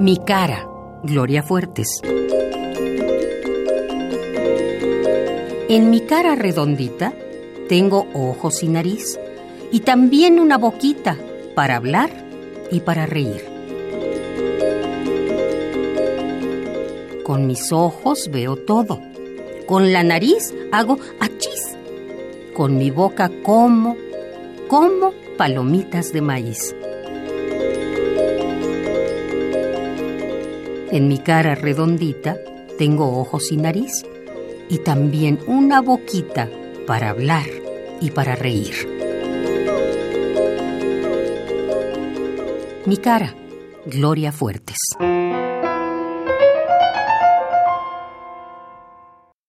Mi cara, Gloria Fuertes. En mi cara redondita tengo ojos y nariz y también una boquita para hablar y para reír. Con mis ojos veo todo. Con la nariz hago achís. Con mi boca como, como palomitas de maíz. En mi cara redondita tengo ojos y nariz y también una boquita para hablar y para reír. Mi cara, Gloria Fuertes.